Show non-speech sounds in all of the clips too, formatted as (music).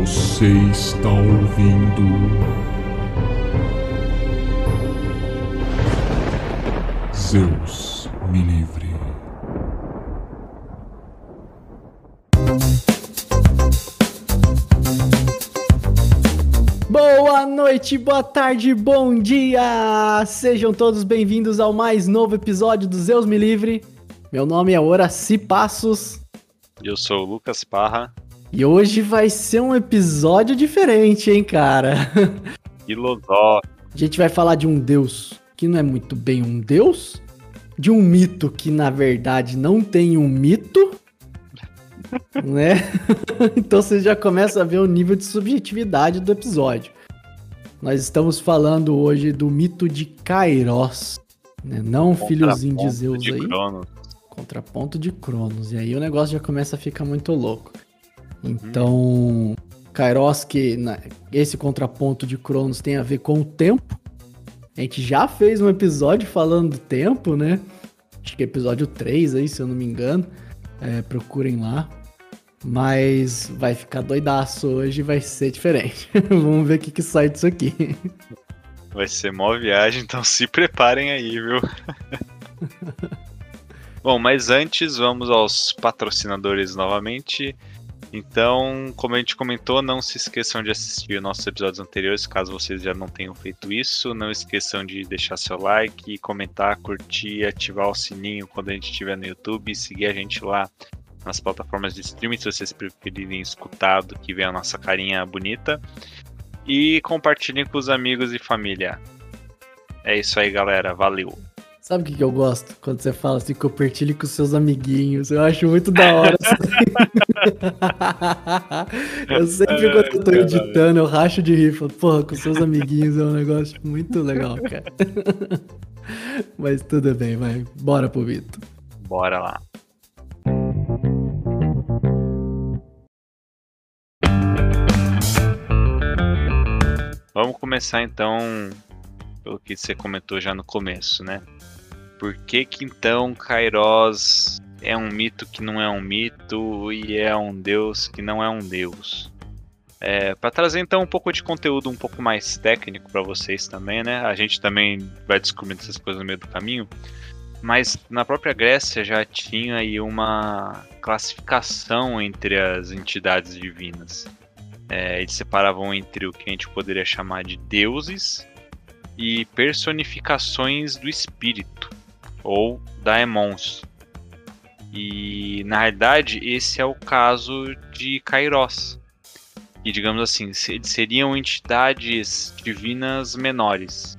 Você está ouvindo. Zeus me livre. Boa noite, boa tarde, bom dia! Sejam todos bem-vindos ao mais novo episódio do Zeus Me Livre. Meu nome é Horaci Passos Eu sou o Lucas Parra, e hoje vai ser um episódio diferente, hein, cara? (laughs) filosófico. A gente vai falar de um deus que não é muito bem um deus, de um mito que na verdade não tem um mito, (laughs) né? (laughs) então você já começa a ver o nível de subjetividade do episódio. Nós estamos falando hoje do mito de Kairos, né? Não filhozinho de Zeus de aí. Cronos. Contraponto de Cronos. E aí o negócio já começa a ficar muito louco. Então, Kairos, que na- esse contraponto de Cronos tem a ver com o tempo. A gente já fez um episódio falando do tempo, né? Acho que é episódio 3 aí, se eu não me engano. É, procurem lá. Mas vai ficar doidaço hoje, vai ser diferente. (laughs) Vamos ver o que, que sai disso aqui. Vai ser mó viagem, então se preparem aí, viu? (laughs) Bom, mas antes vamos aos patrocinadores novamente. Então, como a gente comentou, não se esqueçam de assistir nossos episódios anteriores, caso vocês já não tenham feito isso. Não esqueçam de deixar seu like, comentar, curtir, ativar o sininho quando a gente estiver no YouTube seguir a gente lá nas plataformas de streaming, se vocês preferirem escutar do que ver a nossa carinha bonita. E compartilhem com os amigos e família. É isso aí, galera. Valeu. Sabe o que, que eu gosto? Quando você fala assim, compartilhe com seus amiguinhos. Eu acho muito da hora. (laughs) eu sempre, quando eu tô editando, eu racho de rir. Falo, Porra, com seus amiguinhos é um negócio muito legal, (laughs) cara. (laughs) Mas tudo bem, vai. Bora pro Vitor. Bora lá. Vamos começar então pelo que você comentou já no começo, né? Por que que então Kairos é um mito que não é um mito e é um deus que não é um deus? É, para trazer então um pouco de conteúdo um pouco mais técnico para vocês também, né? A gente também vai descobrindo essas coisas no meio do caminho. Mas na própria Grécia já tinha aí uma classificação entre as entidades divinas. É, eles separavam entre o que a gente poderia chamar de deuses e personificações do espírito, ou daemons. E na realidade esse é o caso de Kairos. E digamos assim, seriam entidades divinas menores.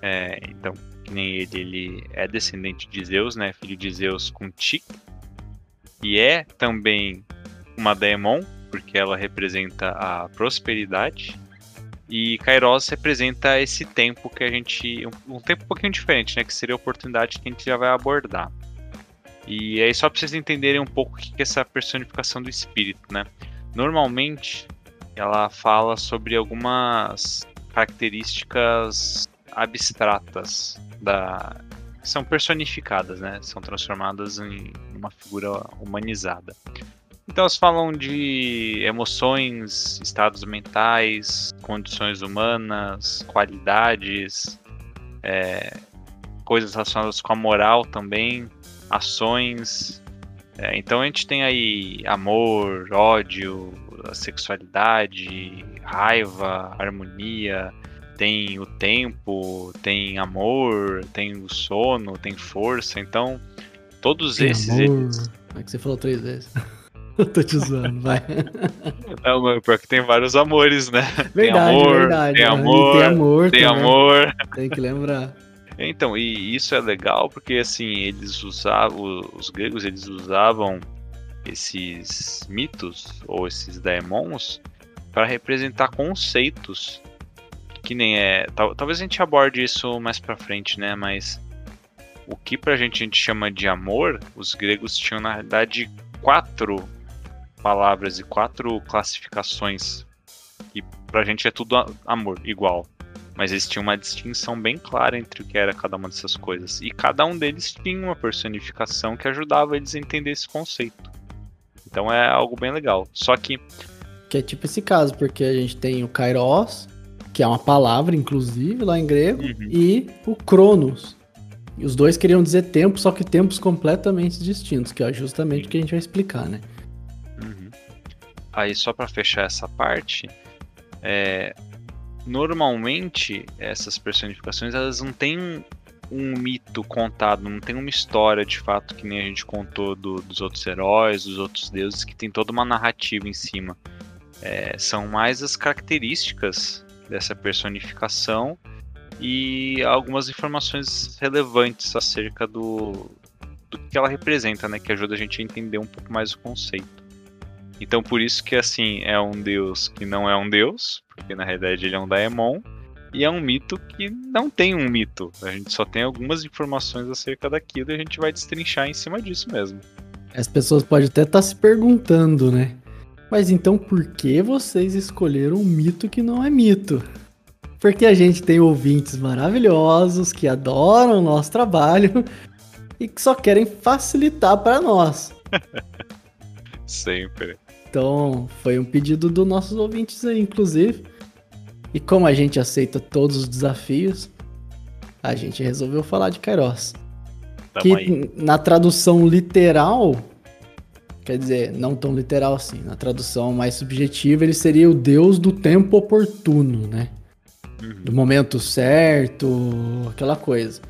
É, então, que nem ele, ele é descendente de Zeus, né? Filho de Zeus com Tik. E é também uma Daemon, porque ela representa a prosperidade. E Kairos representa esse tempo que a gente. Um, um tempo um pouquinho diferente, né? Que seria a oportunidade que a gente já vai abordar. E aí, só para vocês entenderem um pouco o que é essa personificação do espírito, né? Normalmente, ela fala sobre algumas características abstratas da são personificadas, né? São transformadas em uma figura humanizada. Então elas falam de emoções, estados mentais, condições humanas, qualidades, é, coisas relacionadas com a moral também, ações. É, então a gente tem aí amor, ódio, a sexualidade, raiva, harmonia, tem o tempo, tem amor, tem o sono, tem força. Então todos Tem esses amor. eles É que você falou três vezes. (laughs) (laughs) Eu tô te zoando, vai. Não, mas pior que tem vários amores, né? Verdade, amor, verdade. tem né? Amor, tem amor, Tem amor. Tem que lembrar. Então, e isso é legal porque assim, eles usavam, os gregos eles usavam esses mitos ou esses daemons para representar conceitos que nem é, tal- talvez a gente aborde isso mais pra frente, né, mas o que pra gente a gente chama de amor, os gregos tinham na realidade quatro palavras e quatro classificações. E pra gente é tudo amor, igual. Mas eles tinham uma distinção bem clara entre o que era cada uma dessas coisas. E cada um deles tinha uma personificação que ajudava eles a entender esse conceito. Então é algo bem legal. Só que Que que é tipo esse caso, porque a gente tem o Kairos, que é uma palavra, inclusive, lá em grego, Uhum. e o Cronos. E os dois queriam dizer tempo, só que tempos completamente distintos, que é justamente o que a gente vai explicar, né? Aí só para fechar essa parte, é, normalmente essas personificações elas não têm um mito contado, não tem uma história de fato que nem a gente contou do- dos outros heróis, dos outros deuses, que tem toda uma narrativa em cima. É, são mais as características dessa personificação e algumas informações relevantes acerca do, do que ela representa, né, que ajuda a gente a entender um pouco mais o conceito. Então por isso que assim é um deus que não é um deus, porque na realidade ele é um daemon, e é um mito que não tem um mito. A gente só tem algumas informações acerca daquilo e a gente vai destrinchar em cima disso mesmo. As pessoas podem até estar se perguntando, né? Mas então por que vocês escolheram um mito que não é mito? Porque a gente tem ouvintes maravilhosos que adoram o nosso trabalho (laughs) e que só querem facilitar para nós. (laughs) Sempre. Então, foi um pedido dos nossos ouvintes aí, inclusive. E como a gente aceita todos os desafios, a gente resolveu falar de Kairos. Tamo que aí. na tradução literal, quer dizer, não tão literal assim, na tradução mais subjetiva, ele seria o deus do tempo oportuno, né? Uhum. Do momento certo, aquela coisa.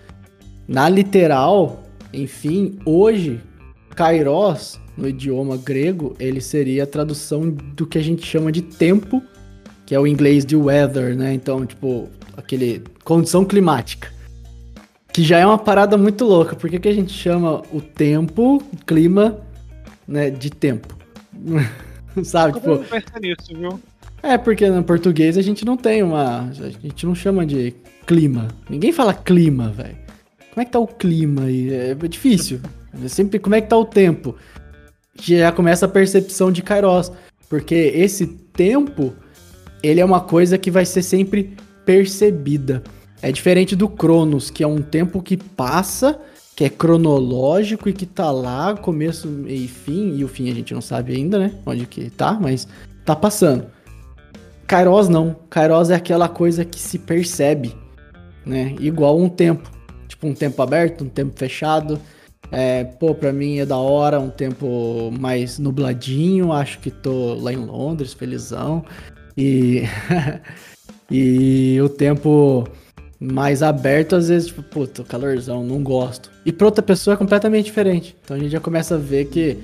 Na literal, enfim, hoje, Kairos, no idioma grego, ele seria a tradução do que a gente chama de tempo, que é o inglês de weather, né? Então, tipo, aquele condição climática. Que já é uma parada muito louca. Por que, a gente chama o tempo, clima, né, de tempo? (laughs) Sabe, tipo, Vamos pensar nisso, viu? é, porque no português a gente não tem uma. A gente não chama de clima. Ninguém fala clima, velho. Como é que tá o clima aí? É difícil. É sempre como é que tá o tempo. Já começa a percepção de Kairos. Porque esse tempo, ele é uma coisa que vai ser sempre percebida. É diferente do Cronos, que é um tempo que passa, que é cronológico e que tá lá, começo, e fim. E o fim a gente não sabe ainda, né? Onde que tá, mas tá passando. Kairos não. Kairos é aquela coisa que se percebe, né? Igual um tempo. Tipo, um tempo aberto, um tempo fechado. É, pô, pra mim é da hora, um tempo mais nubladinho. Acho que tô lá em Londres, felizão. E. (laughs) e o tempo mais aberto, às vezes, tipo, puta, calorzão, não gosto. E pra outra pessoa é completamente diferente. Então a gente já começa a ver que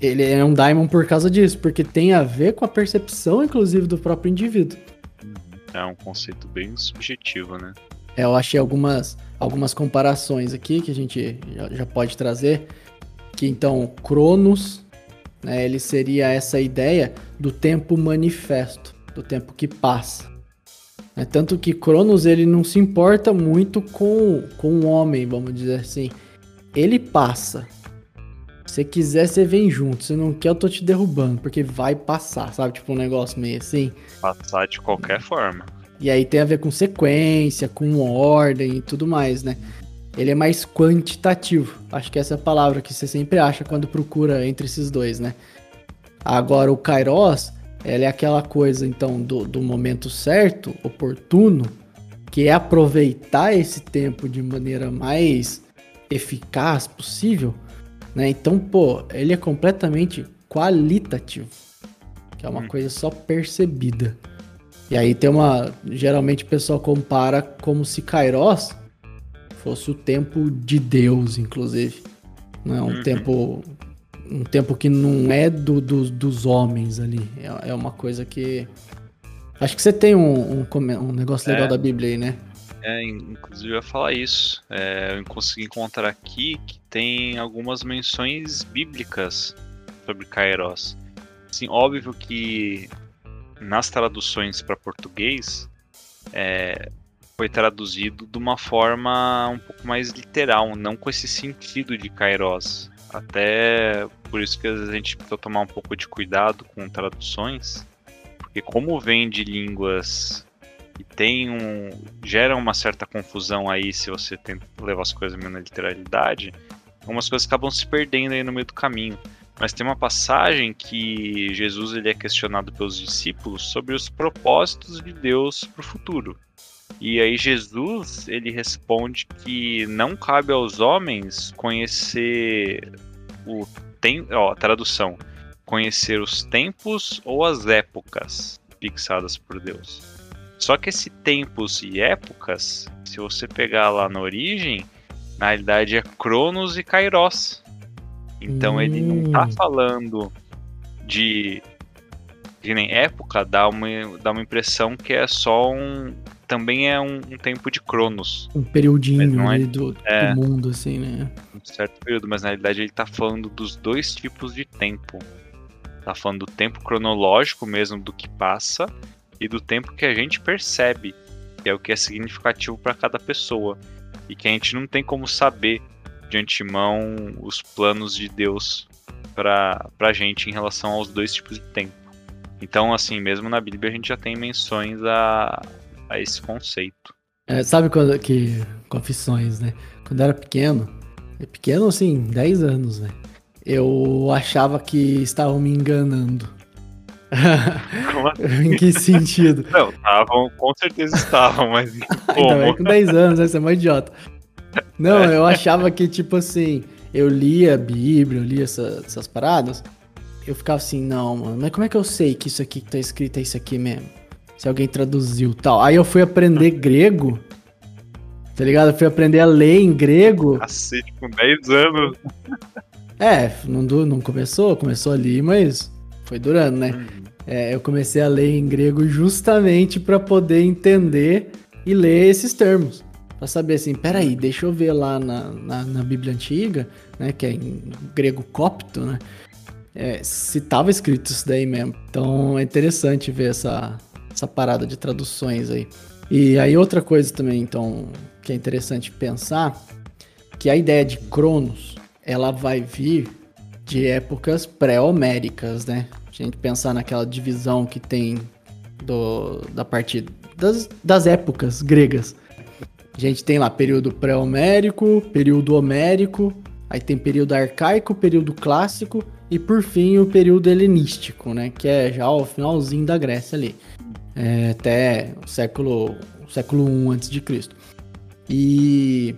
ele é um Diamond por causa disso, porque tem a ver com a percepção, inclusive, do próprio indivíduo. É um conceito bem subjetivo, né? É, eu achei algumas, algumas comparações aqui que a gente já, já pode trazer. Que então, Cronos, né, ele seria essa ideia do tempo manifesto, do tempo que passa. É, tanto que Cronos ele não se importa muito com, com o homem, vamos dizer assim. Ele passa. Se quiser, você vem junto. Se não quer, eu tô te derrubando, porque vai passar, sabe? Tipo um negócio meio assim. Passar de qualquer forma. E aí tem a ver com sequência, com ordem e tudo mais, né? Ele é mais quantitativo. Acho que essa é a palavra que você sempre acha quando procura entre esses dois, né? Agora o Kairos, ela é aquela coisa, então, do, do momento certo, oportuno, que é aproveitar esse tempo de maneira mais eficaz possível, né? Então, pô, ele é completamente qualitativo, que é uma Hum. coisa só percebida. E aí tem uma. Geralmente o pessoal compara como se Kairos fosse o tempo de Deus, inclusive. Não é um Uhum. tempo. Um tempo que não é do, do- dos homens ali. É, é uma coisa que. Acho que você tem um, um, um negócio legal É. da Bíblia aí, né? É, in- inclusive eu ia falar isso. É, eu consegui encontrar aqui que tem algumas menções bíblicas sobre Kairos. Assim, óbvio que nas traduções para português é, foi traduzido de uma forma um pouco mais literal, não com esse sentido de Kairos. Até por isso que às vezes a gente precisa tomar um pouco de cuidado com traduções, porque como vem de línguas e tem um. gera uma certa confusão aí se você tenta levar as coisas meio na literalidade. Algumas coisas acabam se perdendo aí no meio do caminho. Mas tem uma passagem que Jesus ele é questionado pelos discípulos sobre os propósitos de Deus para o futuro. E aí Jesus ele responde que não cabe aos homens conhecer o tem, ó, tradução, conhecer os tempos ou as épocas fixadas por Deus. Só que esse tempos e épocas, se você pegar lá na origem, na realidade é Cronos e Kairos. Então hum. ele não tá hum. falando de que nem época, dá uma, dá uma impressão que é só um. Também é um, um tempo de Cronos. Um periodinho é, do, é, do, mundo, assim, né? Um certo período, mas na realidade ele tá falando dos dois tipos de tempo. Tá falando do tempo cronológico mesmo do que passa e do tempo que a gente percebe, que é o que é significativo para cada pessoa. E que a gente não tem como saber de antemão os planos de Deus para a gente em relação aos dois tipos de tempo. Então, assim, mesmo na Bíblia a gente já tem menções a, a esse conceito. É, sabe quando que. Confissões, né? Quando eu era pequeno, é pequeno assim, 10 anos, né? Eu achava que estavam me enganando. Como assim? (laughs) em que sentido? Não, estavam, com certeza estavam, mas (laughs) como? Então, é com 10 anos, né? Você é uma idiota. Não, eu achava que, tipo assim, eu lia a Bíblia, eu lia essa, essas paradas, eu ficava assim, não, mano, mas como é que eu sei que isso aqui que tá escrito é isso aqui mesmo? Se alguém traduziu tal. Aí eu fui aprender grego, tá ligado? Eu fui aprender a ler em grego. Cacete, com 10 anos. É, não, não começou, começou ali, mas foi durando, né? Uhum. É, eu comecei a ler em grego justamente para poder entender e ler esses termos. Pra saber assim, peraí, deixa eu ver lá na, na, na Bíblia Antiga, né? Que é em grego copto, né? é, se tava escrito isso daí mesmo. Então é interessante ver essa, essa parada de traduções aí. E aí outra coisa também, então, que é interessante pensar, que a ideia de Cronos, ela vai vir de épocas pré-homéricas, né? A gente pensar naquela divisão que tem do, da parte das, das épocas gregas. A gente tem lá período pré-homérico, período homérico, aí tem período arcaico, período clássico e por fim o período helenístico, né, que é já o finalzinho da Grécia ali, é, até o século século I antes de Cristo. E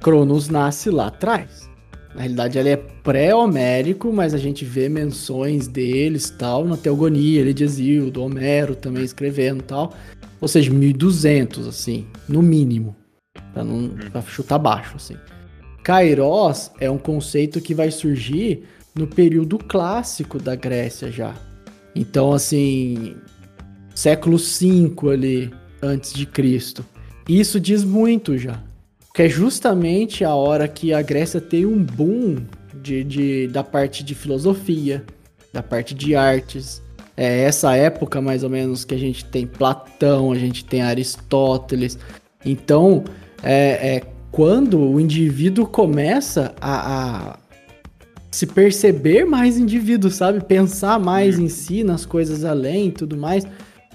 Cronos nasce lá atrás. Na realidade, ele é pré-homérico, mas a gente vê menções deles tal na Teogonia, ele de Exildo, Homero também escrevendo tal. Ou seja, 1200, assim, no mínimo. Pra, não, pra chutar baixo, assim. Kairos é um conceito que vai surgir no período clássico da Grécia já. Então, assim, século V ali antes de Cristo. Isso diz muito já. Que é justamente a hora que a Grécia tem um boom de, de, da parte de filosofia, da parte de artes. É essa época, mais ou menos, que a gente tem Platão, a gente tem Aristóteles. Então, é, é quando o indivíduo começa a, a se perceber mais indivíduo, sabe? Pensar mais em si, nas coisas além e tudo mais.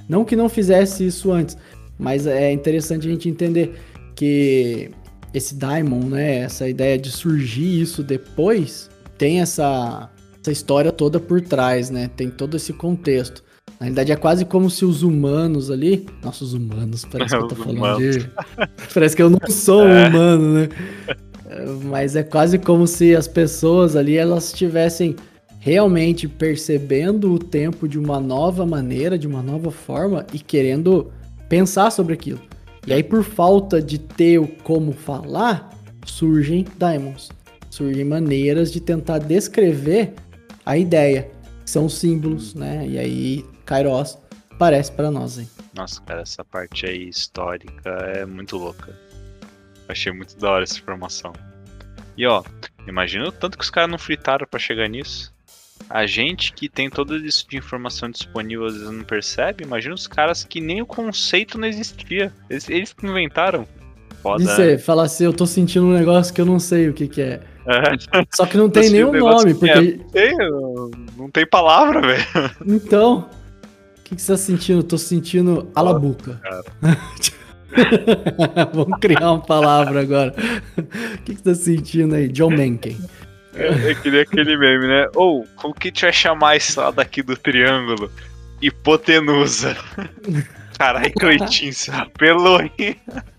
Não que não fizesse isso antes, mas é interessante a gente entender que esse Daimon, né, essa ideia de surgir isso depois, tem essa, essa história toda por trás, né? Tem todo esse contexto. Na realidade é quase como se os humanos ali, nossos humanos, (laughs) parece que eu tô falando humanos. de (laughs) parece que eu não sou um é. humano, né? mas é quase como se as pessoas ali elas estivessem realmente percebendo o tempo de uma nova maneira, de uma nova forma e querendo pensar sobre aquilo. E aí por falta de ter o como falar, surgem daemons, surgem maneiras de tentar descrever a ideia. São símbolos, né? E aí Kairos aparece para nós, hein? Nossa, cara, essa parte aí histórica é muito louca. Achei muito da hora essa informação. E ó, imagina o tanto que os caras não fritaram para chegar nisso. A gente que tem todo isso de informação disponível às vezes não percebe. Imagina os caras que nem o conceito não existia. Eles, eles que inventaram. Foda. Isso é, falar assim, eu tô sentindo um negócio que eu não sei o que que é. É. Só que não tem nenhum nome, porque... É, não, tem, não tem palavra, velho. Então, o que, que você tá sentindo? Eu tô sentindo alabuca. (laughs) Vamos criar uma palavra agora. O que, que você tá sentindo aí? John Mencken. É, é que nem aquele meme, né? Ou, como que a gente vai chamar esse lado aqui do triângulo? Hipotenusa. (laughs) Caralho, (laughs) apelou, hein?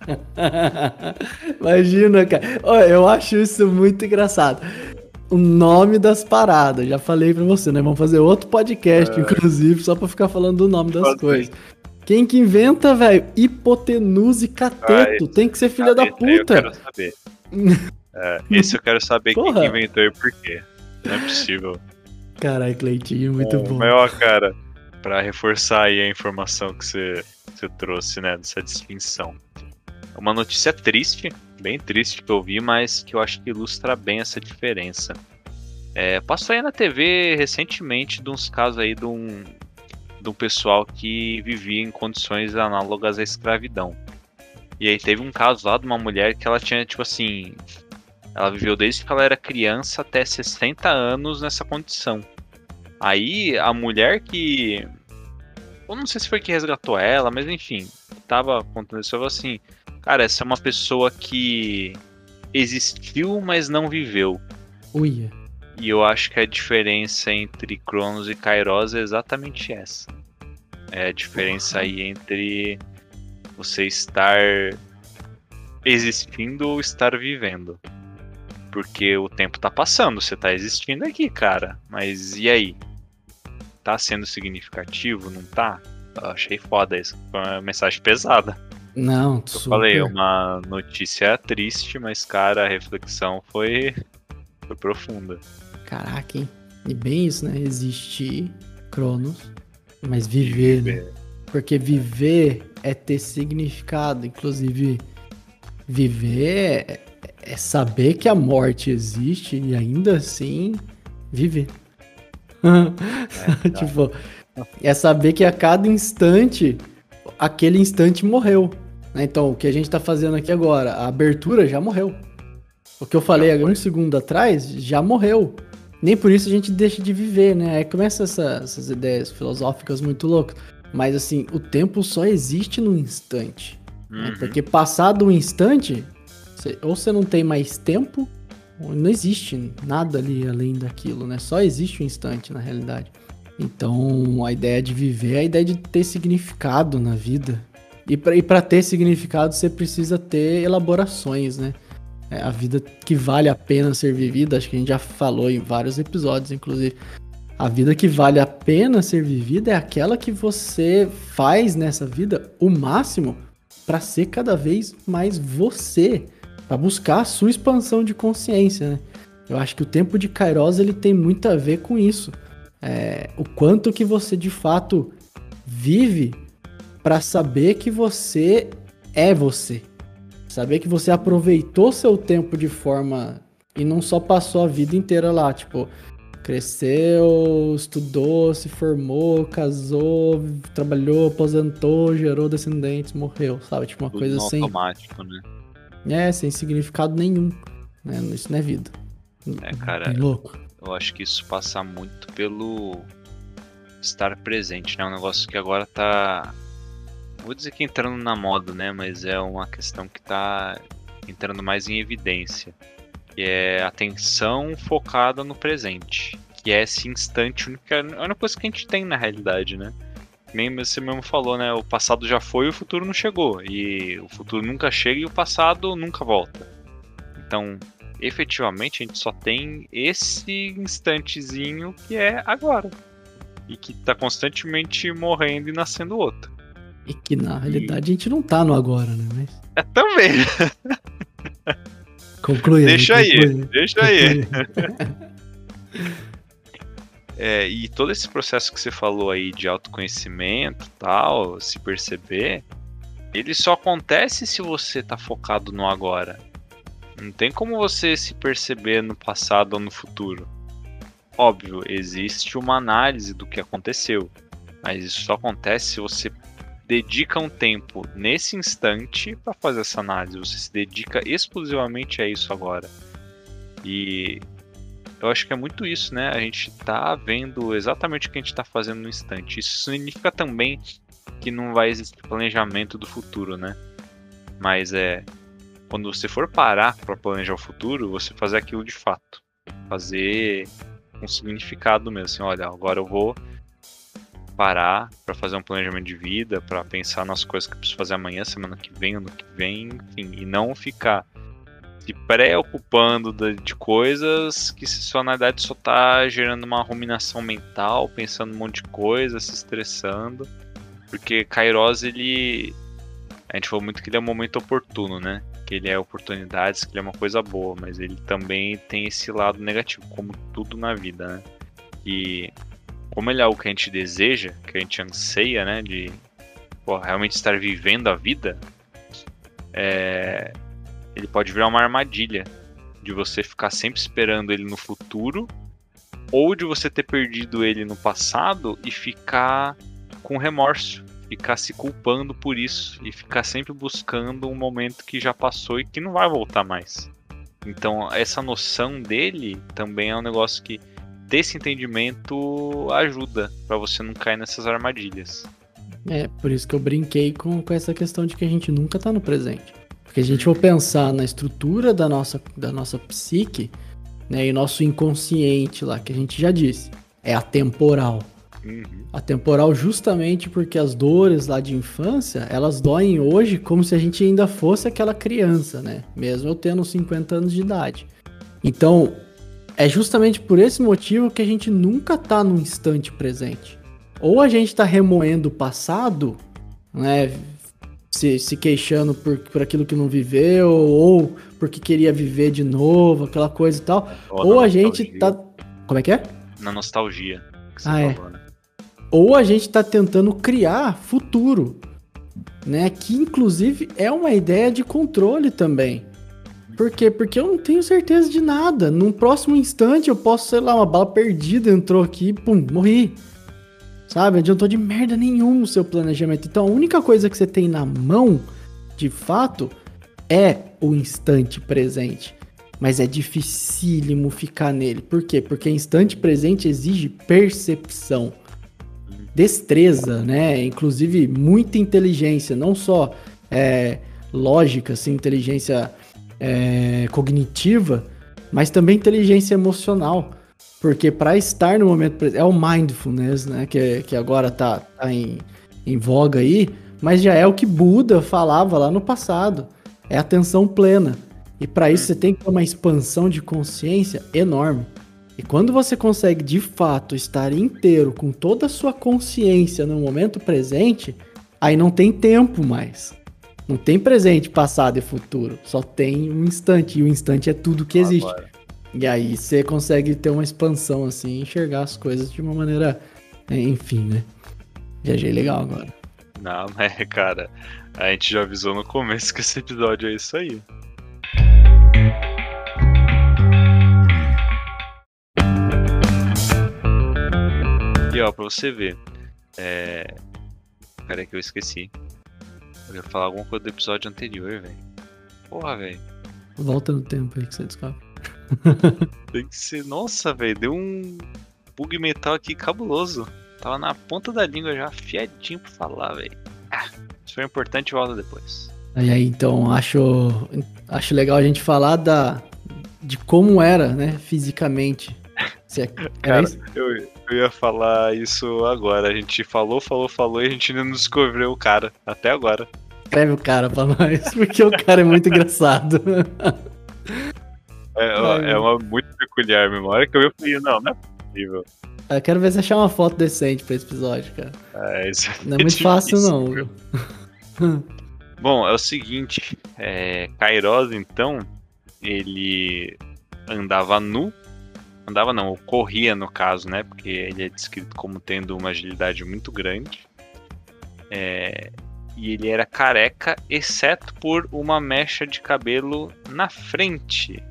(laughs) Imagina, cara. Eu acho isso muito engraçado. O nome das paradas, já falei pra você, né? Vamos fazer outro podcast, É. inclusive, só pra ficar falando do nome das coisas. Quem que inventa, velho? Hipotenusa e cateto. Tem que ser filha da aí Eu puta. quero saber. (laughs) É, esse eu quero saber quem Porra. que inventou e por quê. Não é possível. Caralho, Cleitinho, muito bom. Mas, ó, cara, pra reforçar aí a informação que você, você trouxe, né, dessa distinção. É Uma notícia triste, bem triste que eu vi, mas que eu acho que ilustra bem essa diferença. É, passou aí na TV recentemente de uns casos aí de um, de um pessoal que vivia em condições análogas à escravidão. E aí teve um caso lá de uma mulher que ela tinha, tipo assim. Ela viveu desde que ela era criança até 60 anos nessa condição. Aí a mulher que. Eu não sei se foi que resgatou ela, mas enfim, tava contando isso, falou assim: Cara, essa é uma pessoa que existiu, mas não viveu. Uia. E eu acho que a diferença entre Cronos e Kairos é exatamente essa. É a diferença aí entre você estar existindo ou estar vivendo. Porque o tempo tá passando, você tá existindo aqui, cara. Mas e aí? Tá sendo significativo, não tá? Eu achei foda isso. Foi uma mensagem pesada. Não, Eu super. falei, é uma notícia triste, mas, cara, a reflexão foi, foi profunda. Caraca, hein? E bem isso, né? Existir, Cronos, mas viver, né? Porque viver é ter significado. Inclusive, viver é, é saber que a morte existe e ainda assim viver. É, (laughs) tipo, é saber que a cada instante, aquele instante morreu. né? Então, o que a gente tá fazendo aqui agora, a abertura já morreu. O que eu falei há um segundo atrás já morreu. Nem por isso a gente deixa de viver, né? Aí começa essa- essas ideias filosóficas muito loucas. Mas assim, o tempo só existe no instante. né? Uhum. Porque passado um instante, você- ou você não tem mais tempo, não existe nada ali além daquilo, né? Só existe o instante na realidade. Então, a ideia de viver é a ideia de ter significado na vida. E pra, pra ter significado, você precisa ter elaborações, né? É a vida que vale a pena ser vivida, acho que a gente já falou em vários episódios, inclusive. A vida que vale a pena ser vivida é aquela que você faz nessa vida o máximo para ser cada vez mais você, para buscar a sua expansão de consciência, né? Eu acho que o tempo de Kairos ele tem muito a ver com isso. É, o quanto que você de fato vive para saber que você é você. Saber que você aproveitou seu tempo de forma e não só passou a vida inteira lá, tipo, cresceu, estudou, se formou, casou, trabalhou, aposentou, gerou descendentes, morreu, sabe? Tipo uma Tudo coisa sem, automático, né? É, sem significado nenhum, né? Isso não é vida. É, cara, Bem louco. Eu acho que isso passa muito pelo estar presente, né? Um negócio que agora tá. Vou dizer que entrando na moda, né? Mas é uma questão que tá entrando mais em evidência. Que é atenção focada no presente. Que é esse instante único. É a única coisa que a gente tem na realidade, né? Nem você mesmo falou, né? O passado já foi e o futuro não chegou. E o futuro nunca chega e o passado nunca volta. Então, efetivamente a gente só tem esse instantezinho que é agora. E que tá constantemente morrendo e nascendo outro. E que na realidade a gente não tá no agora, né? Mas É também. conclui aí. deixa aí, conclui. deixa aí. (laughs) É, e todo esse processo que você falou aí de autoconhecimento tal, se perceber, ele só acontece se você tá focado no agora. Não tem como você se perceber no passado ou no futuro. Óbvio, existe uma análise do que aconteceu, mas isso só acontece se você dedica um tempo nesse instante para fazer essa análise. Você se dedica exclusivamente a isso agora. E eu acho que é muito isso, né? A gente tá vendo exatamente o que a gente tá fazendo no instante. Isso significa também que não vai existir planejamento do futuro, né? Mas é quando você for parar para planejar o futuro, você fazer aquilo de fato. fazer um significado mesmo. Assim, olha, agora eu vou parar para fazer um planejamento de vida, para pensar nas coisas que eu preciso fazer amanhã, semana que vem, ano que vem, enfim, e não ficar se preocupando de, de coisas que só na verdade só tá gerando uma ruminação mental, pensando um monte de coisa, se estressando. Porque Kairos, ele. A gente falou muito que ele é um momento oportuno, né? Que ele é oportunidades, que ele é uma coisa boa, mas ele também tem esse lado negativo, como tudo na vida, né? E como ele é algo que a gente deseja, que a gente anseia, né? De pô, realmente estar vivendo a vida, é, ele pode virar uma armadilha de você ficar sempre esperando ele no futuro ou de você ter perdido ele no passado e ficar com remorso, ficar se culpando por isso e ficar sempre buscando um momento que já passou e que não vai voltar mais. Então, essa noção dele também é um negócio que ter esse entendimento ajuda para você não cair nessas armadilhas. É, por isso que eu brinquei com, com essa questão de que a gente nunca tá no presente. Porque a gente for pensar na estrutura da nossa, da nossa psique, né, e nosso inconsciente lá, que a gente já disse, é atemporal. Uhum. Atemporal justamente porque as dores lá de infância, elas doem hoje como se a gente ainda fosse aquela criança, né? Mesmo eu tendo 50 anos de idade. Então, é justamente por esse motivo que a gente nunca tá no instante presente. Ou a gente tá remoendo o passado, né? Se, se queixando por, por aquilo que não viveu, ou porque queria viver de novo, aquela coisa e tal. Ou, ou a gente tá. Como é que é? Na nostalgia. ah, é. Né? Ou a gente tá tentando criar futuro. Né? Que inclusive é uma ideia de controle também. Por quê? Porque eu não tenho certeza de nada. Num próximo instante eu posso, sei lá, uma bala perdida entrou aqui, pum, morri. Sabe? Adiantou de merda nenhum o seu planejamento. Então a única coisa que você tem na mão, de fato, é o instante presente. Mas é dificílimo ficar nele. Por quê? Porque instante presente exige percepção, destreza, né? Inclusive muita inteligência, não só é, lógica, assim, inteligência é, cognitiva, mas também inteligência emocional. Porque para estar no momento presente, é o mindfulness, né? Que, que agora tá, tá em, em voga aí, mas já é o que Buda falava lá no passado. É atenção plena. E para isso você tem que ter uma expansão de consciência enorme. E quando você consegue de fato estar inteiro com toda a sua consciência no momento presente, aí não tem tempo mais. Não tem presente, passado e futuro. Só tem um instante. E o instante é tudo que existe. Agora. E aí você consegue ter uma expansão assim, enxergar as coisas de uma maneira, é, enfim, né? Viajei legal agora. Não, mas (laughs) cara, a gente já avisou no começo que esse episódio é isso aí. E ó, pra você ver. É. Peraí que eu esqueci. Eu ia falar alguma coisa do episódio anterior, velho. Porra, velho. Volta no tempo aí que você descobre. (laughs) Tem que ser. Nossa, velho, deu um bug mental aqui cabuloso. Tava na ponta da língua já, fiadinho pra falar, velho. Ah, se for importante, volta depois. E aí, então, acho, acho legal a gente falar da, de como era, né, fisicamente. Se é, (laughs) Cara, eu, eu ia falar isso agora. A gente falou, falou, falou e a gente ainda não descobriu o cara. Até agora. Escreve o cara pra nós, (laughs) porque o cara é muito engraçado. É, é uma muito peculiar memória que eu falei, não, não é possível. Eu quero ver se achar uma foto decente pra esse episódio, cara. É, isso é não é muito fácil, não. Bom, é o seguinte, é, Kairos, então, ele andava nu, andava não, corria no caso, né, porque ele é descrito como tendo uma agilidade muito grande, é, e ele era careca, exceto por uma mecha de cabelo na frente,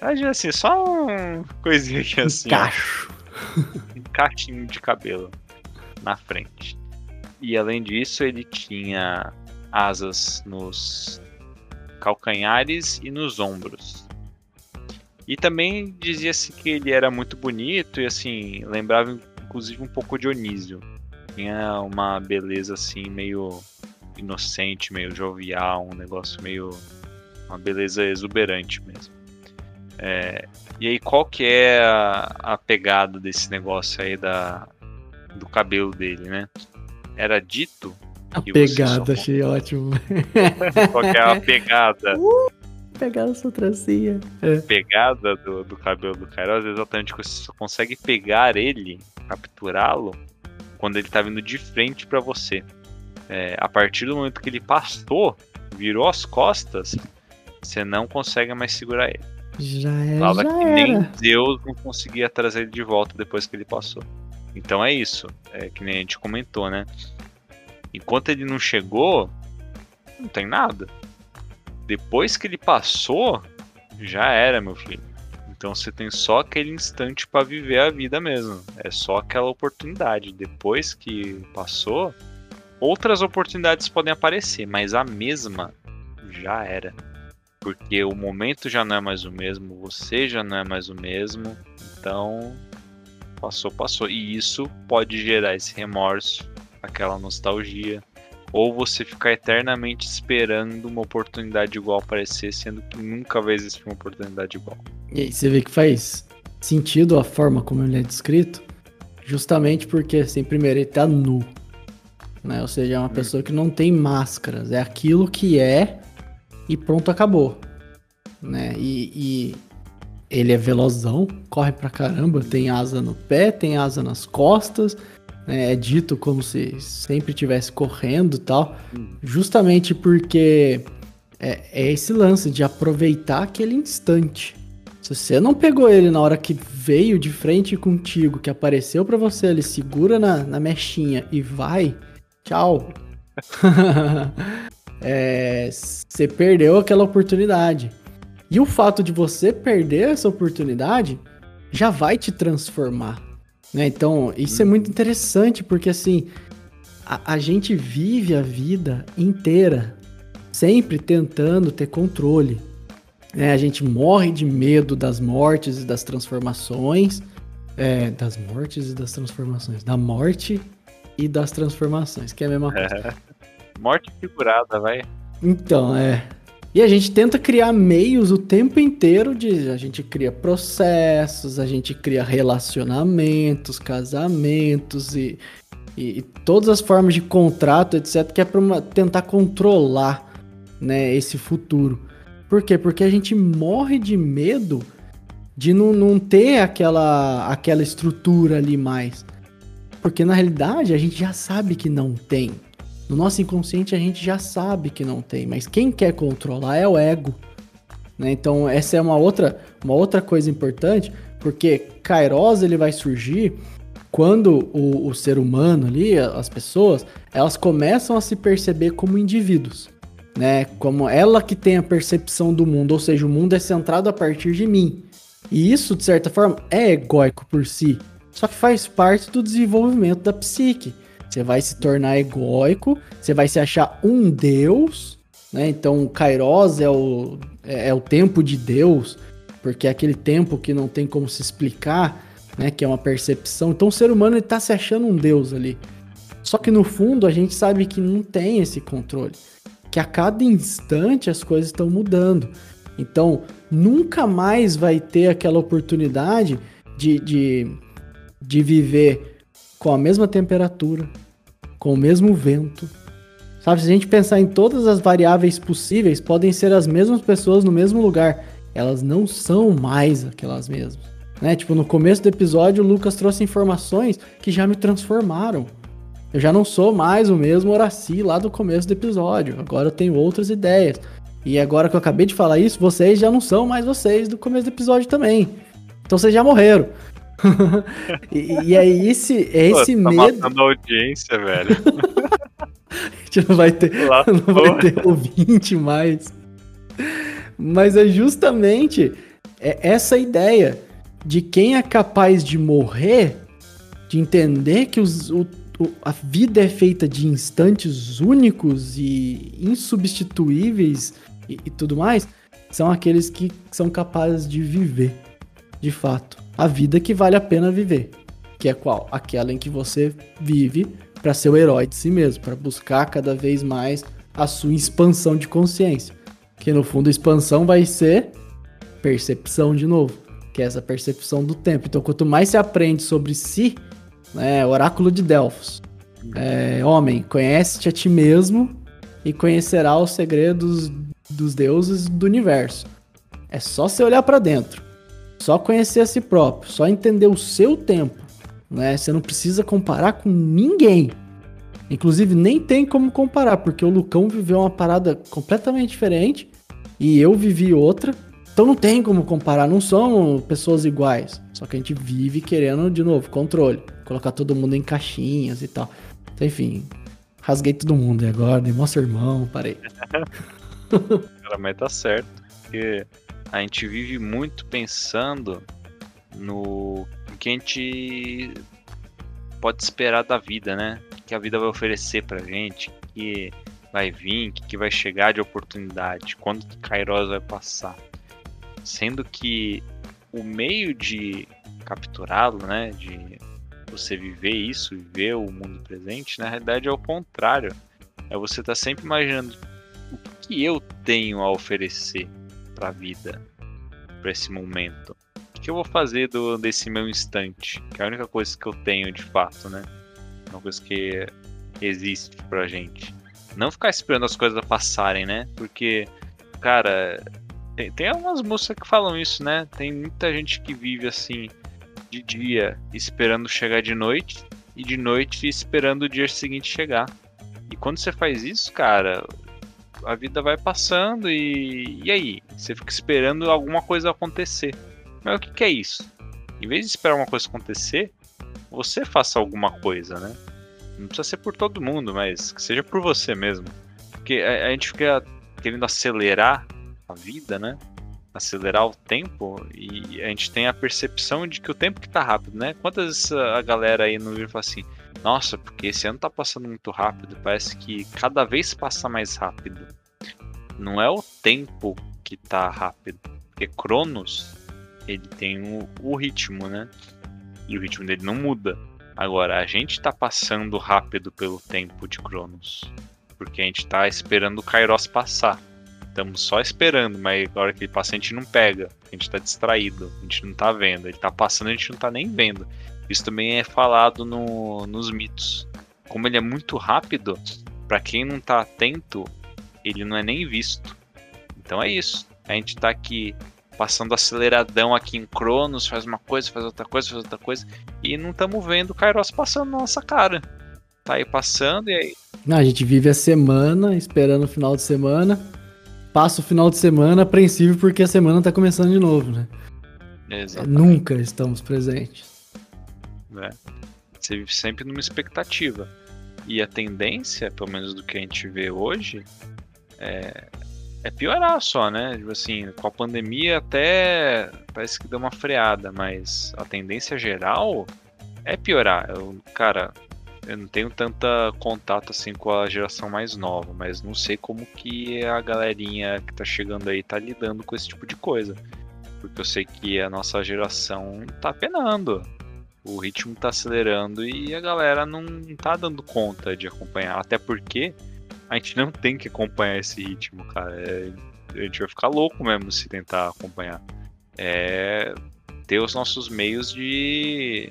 Acho assim, só uma coisinha aqui assim. Um cacho. Um cachinho de cabelo na frente. E além disso, ele tinha asas nos calcanhares e nos ombros. E também dizia-se que ele era muito bonito e assim, lembrava inclusive um pouco de Onísio. Tinha uma beleza assim meio inocente, meio jovial, um negócio meio uma beleza exuberante mesmo. É, e aí, qual que é a, a pegada desse negócio aí da, do cabelo dele, né? Era dito. A pegada, só... achei ótimo. (laughs) qual que é a pegada? (laughs) Uh, pegada sua trancinha. É. Pegada do, do cabelo do Kairos é exatamente que você só consegue pegar ele, capturá-lo, quando ele tá vindo de frente para você. É, a partir do momento que ele passou, virou as costas, você não consegue mais segurar ele. Já é, Fala já que era. nem Deus não conseguia trazer ele de volta depois que ele passou. Então é isso, é que nem a gente comentou, né? Enquanto ele não chegou, não tem nada. Depois que ele passou, já era, meu filho. Então você tem só aquele instante para viver a vida mesmo. É só aquela oportunidade. Depois que passou, outras oportunidades podem aparecer, mas a mesma já era porque o momento já não é mais o mesmo, você já não é mais o mesmo, então passou, passou. E isso pode gerar esse remorso, aquela nostalgia, ou você ficar eternamente esperando uma oportunidade igual aparecer, sendo que nunca vai existir uma oportunidade igual. E aí você vê que faz sentido a forma como ele é descrito, justamente porque, assim, primeiro, ele tá nu. Né? Ou seja, é uma hum. pessoa que não tem máscaras. É aquilo que é e pronto, acabou. Né? E, e, ele é velozão, corre pra caramba, tem asa no pé, tem asa nas costas, né? é dito como se sempre estivesse correndo e tal, justamente porque é, é esse lance de aproveitar aquele instante. Se você não pegou ele na hora que veio de frente contigo, que apareceu para você, ele segura na, na mechinha e vai, tchau. (laughs) é, você perdeu aquela oportunidade. E o fato de você perder essa oportunidade já vai te transformar. Né? Então, isso é muito interessante, porque assim, a, a gente vive a vida inteira sempre tentando ter controle. Né? A gente morre de medo das mortes e das transformações. É, das mortes e das transformações. Da morte e das transformações, que é a mesma coisa. Morte figurada, vai. Então, é. E a gente tenta criar meios o tempo inteiro de. A gente cria processos, a gente cria relacionamentos, casamentos e, e, e todas as formas de contrato, etc., que é para tentar controlar né, esse futuro. Por quê? Porque a gente morre de medo de não, não ter aquela, aquela estrutura ali mais. Porque na realidade a gente já sabe que não tem. No nosso inconsciente a gente já sabe que não tem, mas quem quer controlar é o ego. Né? Então essa é uma outra, uma outra coisa importante, porque Kairos ele vai surgir quando o, o ser humano ali, as pessoas, elas começam a se perceber como indivíduos. Né? Como ela que tem a percepção do mundo, ou seja, o mundo é centrado a partir de mim. E isso, de certa forma, é egóico por si. Só que faz parte do desenvolvimento da psique. Você vai se tornar egóico, você vai se achar um deus, né? Então, Kairos é o, é, é o tempo de Deus, porque é aquele tempo que não tem como se explicar, né? Que é uma percepção. Então, o ser humano está se achando um deus ali. Só que no fundo a gente sabe que não tem esse controle, que a cada instante as coisas estão mudando. Então, nunca mais vai ter aquela oportunidade de, de, de viver com a mesma temperatura, com o mesmo vento. Sabe, se a gente pensar em todas as variáveis possíveis, podem ser as mesmas pessoas no mesmo lugar. Elas não são mais aquelas mesmas. Né? Tipo, no começo do episódio, o Lucas trouxe informações que já me transformaram. Eu já não sou mais o mesmo Horaci lá do começo do episódio. Agora eu tenho outras ideias. E agora que eu acabei de falar isso, vocês já não são mais vocês do começo do episódio também. Então vocês já morreram. (laughs) e, e aí esse, é esse Pô, tá medo. matando a audiência, velho. (laughs) a gente não vai ter, Lá, (laughs) não vai ter ouvinte mais. Mas é justamente essa ideia de quem é capaz de morrer, de entender que os, o, a vida é feita de instantes únicos e insubstituíveis e, e tudo mais, são aqueles que são capazes de viver, de fato a vida que vale a pena viver. Que é qual? Aquela em que você vive para ser o herói de si mesmo, para buscar cada vez mais a sua expansão de consciência. Que no fundo a expansão vai ser percepção de novo, que é essa percepção do tempo. Então, quanto mais se aprende sobre si, né, oráculo de Delfos, é, homem, conhece-te a ti mesmo e conhecerá os segredos dos deuses do universo. É só você olhar para dentro, só conhecer a si próprio, só entender o seu tempo, né? Você não precisa comparar com ninguém. Inclusive, nem tem como comparar, porque o Lucão viveu uma parada completamente diferente e eu vivi outra. Então não tem como comparar, não são pessoas iguais. Só que a gente vive querendo, de novo, controle. Colocar todo mundo em caixinhas e tal. Então, enfim, rasguei todo mundo e agora, dei mó sermão, parei. (laughs) Cara, mas tá certo. Porque a gente vive muito pensando no que a gente pode esperar da vida, né? Que a vida vai oferecer pra gente, que vai vir, que, vai chegar de oportunidade, quando que Kairos vai passar. Sendo que o meio de capturá-lo, né, de você viver isso, viver o mundo presente, na realidade é o contrário. É você estar tá sempre imaginando o que eu tenho a oferecer para a vida, para esse momento. O que eu vou fazer do, desse meu instante? Que é a única coisa que eu tenho de fato, né? Uma coisa que existe pra gente. Não ficar esperando as coisas passarem, né? Porque, cara, tem, tem algumas músicas que falam isso, né? Tem muita gente que vive assim, de dia esperando chegar de noite, e de noite esperando o dia seguinte chegar. E quando você faz isso, cara, a vida vai passando e. E aí? Você fica esperando alguma coisa acontecer. Mas o que, que é isso? Em vez de esperar uma coisa acontecer, você faça alguma coisa, né? Não precisa ser por todo mundo, mas que seja por você mesmo. Porque a, a gente fica querendo acelerar a vida, né? Acelerar o tempo e a gente tem a percepção de que o tempo que tá rápido, né? Quantas a galera aí no vídeo fala assim: Nossa, porque esse ano tá passando muito rápido, parece que cada vez passa mais rápido. Não é o tempo que tá rápido, porque Cronos ele tem o, o ritmo, né? E o ritmo dele não muda. Agora, a gente tá passando rápido pelo tempo de Cronos. Porque a gente tá esperando o Kairos passar. Estamos só esperando, mas agora que ele passa a gente não pega. A gente tá distraído, a gente não tá vendo. Ele tá passando, a gente não tá nem vendo. Isso também é falado no, nos mitos. Como ele é muito rápido, para quem não tá atento, ele não é nem visto. Então é isso. A gente tá aqui passando aceleradão aqui em Cronos, faz uma coisa, faz outra coisa, faz outra coisa, e não estamos vendo o Kairos passando na nossa cara. Tá aí passando e aí. Não, a gente vive a semana, esperando o final de semana, passa o final de semana apreensivo porque a semana tá começando de novo, né? Exatamente. Nunca estamos presentes. É. Você vive sempre numa expectativa. E a tendência, pelo menos do que a gente vê hoje, é, é piorar só, né? Tipo assim, com a pandemia até parece que deu uma freada, mas a tendência geral é piorar. Eu, cara, eu não tenho tanta contato assim com a geração mais nova, mas não sei como que a galerinha que tá chegando aí tá lidando com esse tipo de coisa. Porque eu sei que a nossa geração tá penando. O ritmo tá acelerando e a galera não tá dando conta de acompanhar. Até porque a gente não tem que acompanhar esse ritmo, cara. É, a gente vai ficar louco mesmo se tentar acompanhar. É ter os nossos meios de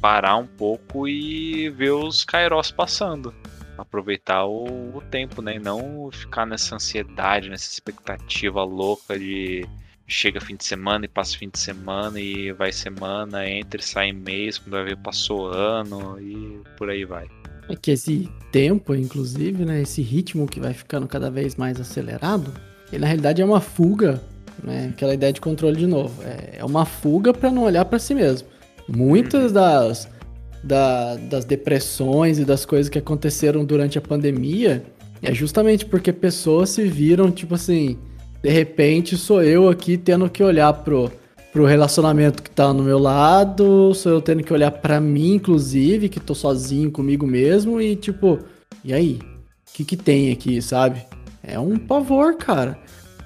parar um pouco e ver os Kairos passando. Aproveitar o, o tempo, né? E não ficar nessa ansiedade, nessa expectativa louca de chega fim de semana e passa fim de semana e vai semana, entra e sai mês, quando vai ver passou ano e por aí vai. É que esse tempo, inclusive, né, esse ritmo que vai ficando cada vez mais acelerado, ele na realidade é uma fuga, né, aquela ideia de controle de novo. É, é uma fuga para não olhar para si mesmo. Muitas uhum. das, da, das depressões e das coisas que aconteceram durante a pandemia é justamente porque pessoas se viram, tipo assim, de repente sou eu aqui tendo que olhar pro pro relacionamento que tá no meu lado, sou eu tendo que olhar para mim, inclusive, que tô sozinho comigo mesmo e tipo, e aí? O que que tem aqui, sabe? É um pavor, cara.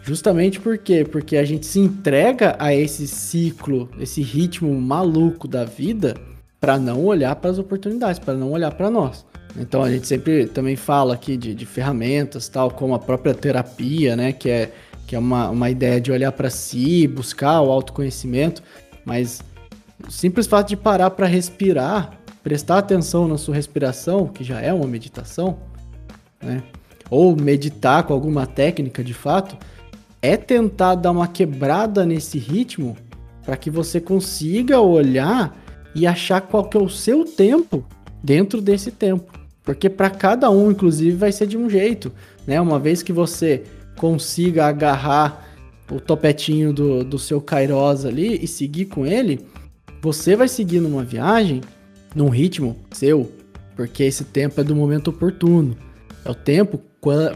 Justamente por quê? Porque a gente se entrega a esse ciclo, esse ritmo maluco da vida para não olhar para as oportunidades, para não olhar para nós. Então a gente sempre também fala aqui de, de ferramentas, tal como a própria terapia, né? Que é que é uma, uma ideia de olhar para si, buscar o autoconhecimento, mas o simples fato de parar para respirar, prestar atenção na sua respiração, que já é uma meditação, né? Ou meditar com alguma técnica de fato, é tentar dar uma quebrada nesse ritmo para que você consiga olhar e achar qual que é o seu tempo dentro desse tempo. Porque para cada um, inclusive, vai ser de um jeito, né? Uma vez que você consiga agarrar o topetinho do, do seu Kairos ali e seguir com ele, você vai seguir numa viagem num ritmo seu, porque esse tempo é do momento oportuno. É o tempo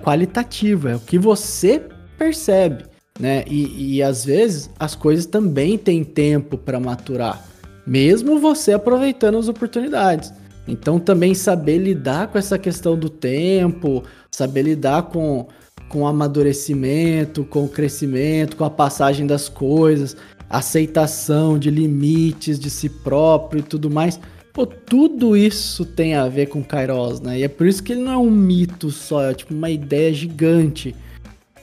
qualitativo, é o que você percebe, né? E, e às vezes as coisas também têm tempo para maturar, mesmo você aproveitando as oportunidades. Então também saber lidar com essa questão do tempo, saber lidar com, com o amadurecimento, com o crescimento, com a passagem das coisas, aceitação de limites de si próprio e tudo mais. Pô, tudo isso tem a ver com Kairos, né? E é por isso que ele não é um mito só, é tipo uma ideia gigante.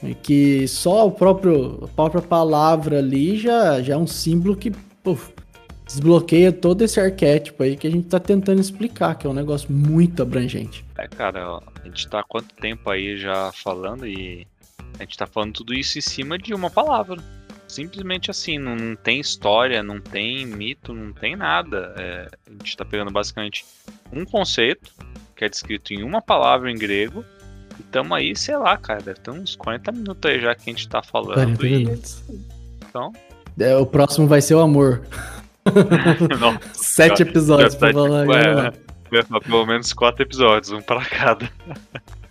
Né? Que só o próprio, a própria palavra ali já, já é um símbolo que pô, desbloqueia todo esse arquétipo aí que a gente tá tentando explicar, que é um negócio muito abrangente. É, cara, a gente tá há quanto tempo aí já falando e a gente tá falando tudo isso em cima de uma palavra. Simplesmente assim, não, não tem história, não tem mito, não tem nada. É, a gente está pegando basicamente um conceito que é descrito em uma palavra em grego. E estamos aí, sei lá, cara, deve ter uns 40 minutos aí já que a gente está falando. 40 e... minutos. Então. É, o próximo vai ser o amor. (laughs) (laughs) Sete episódios pra falar. Tipo, é, pelo menos quatro episódios, um para cada.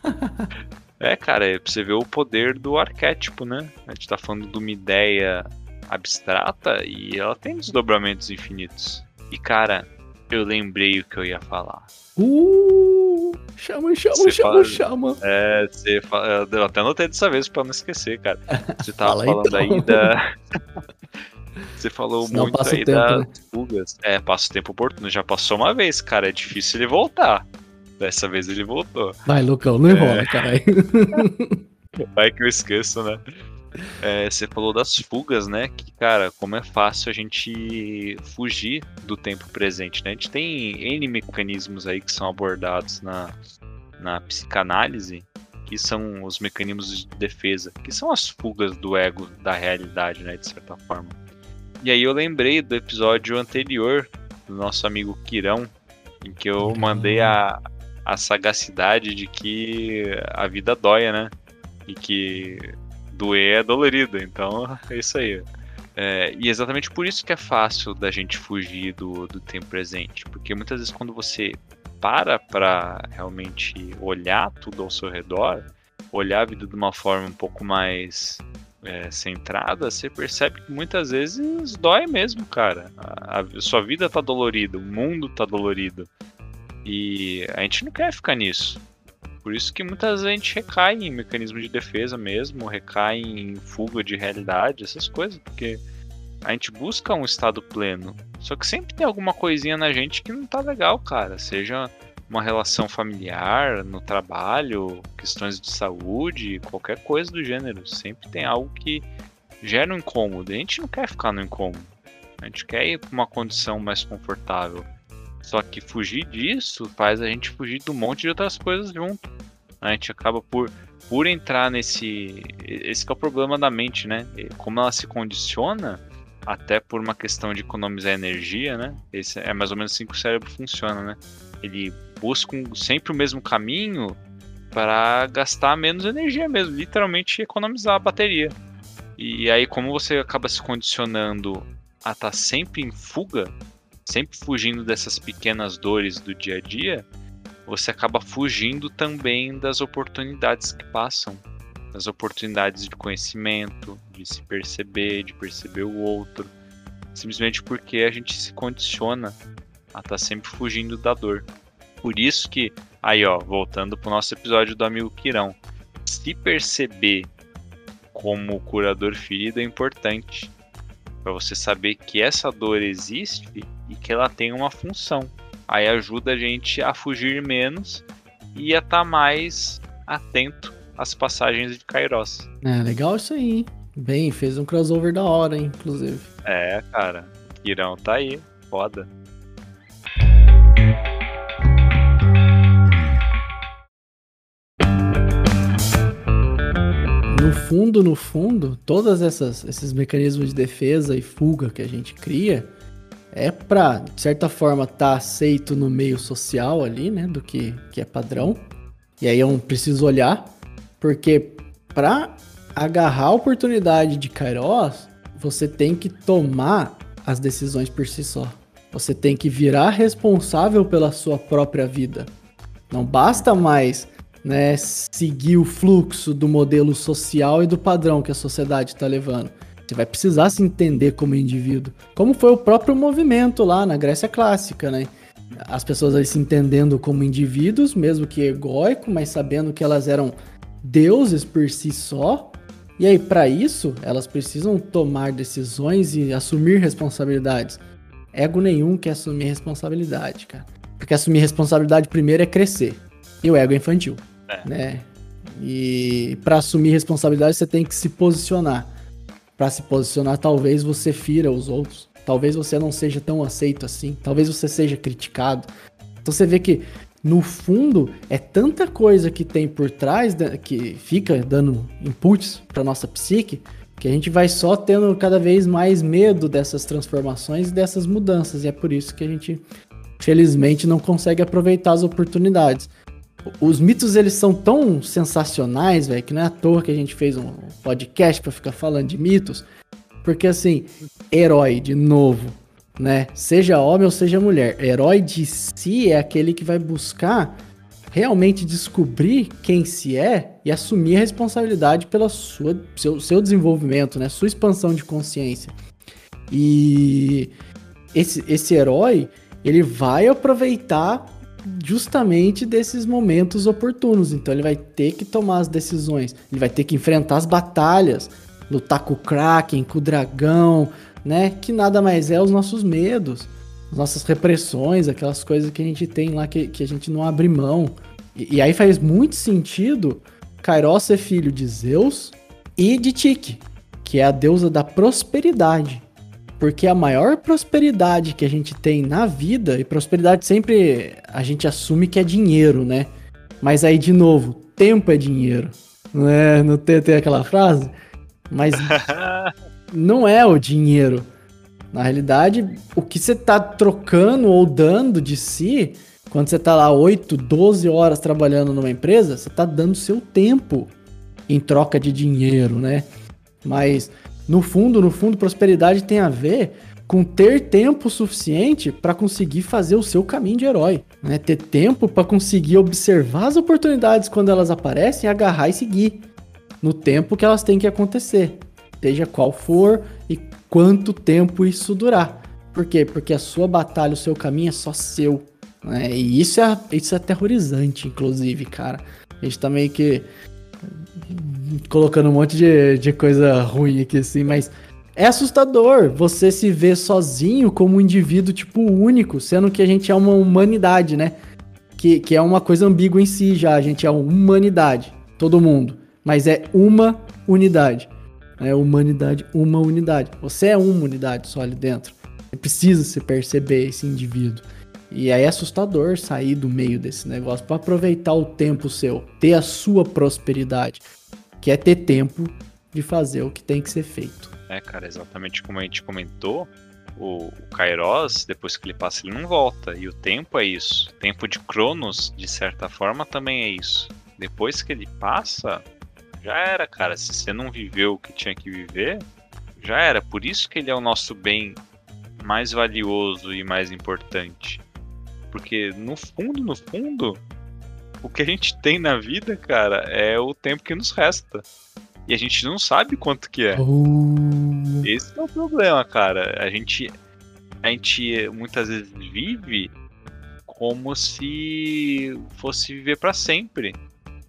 (laughs) É, cara, é pra você ver o poder do arquétipo, né? A gente tá falando de uma ideia abstrata e ela tem desdobramentos infinitos. E, cara, eu lembrei o que eu ia falar. Uh! Chama, chama, você chama, fala, chama. É, você fala, eu até anotei dessa vez pra não esquecer, cara. Você tava Fala falando então. aí da. (laughs) Você falou Senão muito aí tempo, das né? fugas. É, passa o tempo oportuno. Já passou uma vez, cara. É difícil ele voltar. Dessa vez ele voltou. Vai, Lucão, não enrola, é... caralho. (laughs) Vai que eu esqueço, né? É, você falou das fugas, né? Que, cara, como é fácil a gente fugir do tempo presente, né? A gente tem N mecanismos aí que são abordados na, na psicanálise, que são os mecanismos de defesa, que são as fugas do ego da realidade, né? De certa forma. E aí eu lembrei do episódio anterior do nosso amigo Quirão, em que eu mandei a, a sagacidade de que a vida dói, né? E que doer é dolorido. Então é isso aí. É, e exatamente por isso que é fácil da gente fugir do, do tempo presente. Porque muitas vezes quando você para para realmente olhar tudo ao seu redor, olhar a vida de uma forma um pouco mais é, centrada, você percebe que muitas vezes dói mesmo, cara. A, a sua vida tá dolorida, o mundo tá dolorido. E a gente não quer ficar nisso. Por isso que muitas vezes a gente recai em mecanismo de defesa mesmo, recai em fuga de realidade, essas coisas, porque a gente busca um estado pleno. Só que sempre tem alguma coisinha na gente que não tá legal, cara. Seja uma relação familiar, no trabalho, questões de saúde, qualquer coisa do gênero. Sempre tem algo que gera um incômodo. A gente não quer ficar no incômodo. A gente quer ir para uma condição mais confortável. Só que fugir disso faz a gente fugir de um monte de outras coisas junto. A gente acaba por, por entrar nesse. Esse é o problema da mente, né? Como ela se condiciona, até por uma questão de economizar energia, né? Esse é mais ou menos assim que o cérebro funciona, né? Ele busca um, sempre o mesmo caminho para gastar menos energia mesmo, literalmente economizar a bateria. E aí, como você acaba se condicionando a estar tá sempre em fuga, sempre fugindo dessas pequenas dores do dia a dia, você acaba fugindo também das oportunidades que passam, das oportunidades de conhecimento, de se perceber, de perceber o outro, simplesmente porque a gente se condiciona a estar tá sempre fugindo da dor. Por isso que, aí ó, voltando pro nosso episódio do amigo Quirão, se perceber como curador ferido é importante para você saber que essa dor existe e que ela tem uma função. Aí ajuda a gente a fugir menos e a estar tá mais atento as passagens de Kairos. É, legal isso aí, hein? Bem, fez um crossover da hora, hein, inclusive. É, cara. Irão tá aí. Foda. Fundo, no fundo, todos esses mecanismos de defesa e fuga que a gente cria é pra, de certa forma, estar tá aceito no meio social ali, né? Do que, que é padrão. E aí eu preciso olhar, porque pra agarrar a oportunidade de Kairos, você tem que tomar as decisões por si só. Você tem que virar responsável pela sua própria vida. Não basta mais né, seguir o fluxo do modelo social e do padrão que a sociedade está levando. Você vai precisar se entender como indivíduo. Como foi o próprio movimento lá na Grécia Clássica, né? As pessoas aí se entendendo como indivíduos, mesmo que egóico, mas sabendo que elas eram deuses por si só. E aí, para isso, elas precisam tomar decisões e assumir responsabilidades. Ego nenhum quer assumir responsabilidade, cara. Porque assumir responsabilidade primeiro é crescer. E o ego é infantil. É. Né? E para assumir responsabilidade você tem que se posicionar. Para se posicionar, talvez você fira os outros. Talvez você não seja tão aceito assim. Talvez você seja criticado. Então você vê que no fundo é tanta coisa que tem por trás que fica dando inputs para nossa psique que a gente vai só tendo cada vez mais medo dessas transformações e dessas mudanças. E é por isso que a gente, felizmente, não consegue aproveitar as oportunidades os mitos eles são tão sensacionais, velho, que não é à toa que a gente fez um podcast para ficar falando de mitos. Porque assim, herói de novo, né? Seja homem ou seja mulher, herói de si é aquele que vai buscar realmente descobrir quem se é e assumir a responsabilidade sua seu, seu desenvolvimento, né? Sua expansão de consciência. E esse, esse herói, ele vai aproveitar justamente desses momentos oportunos. Então ele vai ter que tomar as decisões, ele vai ter que enfrentar as batalhas, lutar com o Kraken, com o dragão, né? Que nada mais é os nossos medos, as nossas repressões, aquelas coisas que a gente tem lá que, que a gente não abre mão. E, e aí faz muito sentido Kairos ser filho de Zeus e de Tique, que é a deusa da prosperidade. Porque a maior prosperidade que a gente tem na vida, e prosperidade sempre a gente assume que é dinheiro, né? Mas aí, de novo, tempo é dinheiro. Não, é, não tem, tem aquela frase? Mas (laughs) não é o dinheiro. Na realidade, o que você tá trocando ou dando de si, quando você tá lá 8, 12 horas trabalhando numa empresa, você tá dando seu tempo em troca de dinheiro, né? Mas no fundo, no fundo, prosperidade tem a ver com ter tempo suficiente para conseguir fazer o seu caminho de herói, né? Ter tempo para conseguir observar as oportunidades quando elas aparecem, agarrar e seguir no tempo que elas têm que acontecer, seja qual for e quanto tempo isso durar. Por quê? Porque a sua batalha, o seu caminho é só seu. Né? E isso é, isso é aterrorizante, inclusive, cara. A gente tá meio que colocando um monte de, de coisa ruim aqui, assim, mas é assustador você se ver sozinho como um indivíduo, tipo, único, sendo que a gente é uma humanidade, né? Que, que é uma coisa ambígua em si já, a gente é uma humanidade, todo mundo, mas é uma unidade. É humanidade, uma unidade. Você é uma unidade só ali dentro. É preciso se perceber esse indivíduo. E aí é assustador sair do meio desse negócio para aproveitar o tempo seu, ter a sua prosperidade que é ter tempo de fazer o que tem que ser feito. É, cara, exatamente como a gente comentou, o, Kairos, depois que ele passa, ele não volta. E o tempo é isso. O tempo de Cronos, de certa forma, também é isso. Depois que ele passa, já era, cara. Se você não viveu o que tinha que viver, já era. Por isso que ele é o nosso bem mais valioso e mais importante. Porque no fundo, no fundo, o que a gente tem na vida, cara, é o tempo que nos resta. E a gente não sabe quanto que é. Uh... Esse é o problema, cara. A gente, a gente muitas vezes vive como se fosse viver para sempre.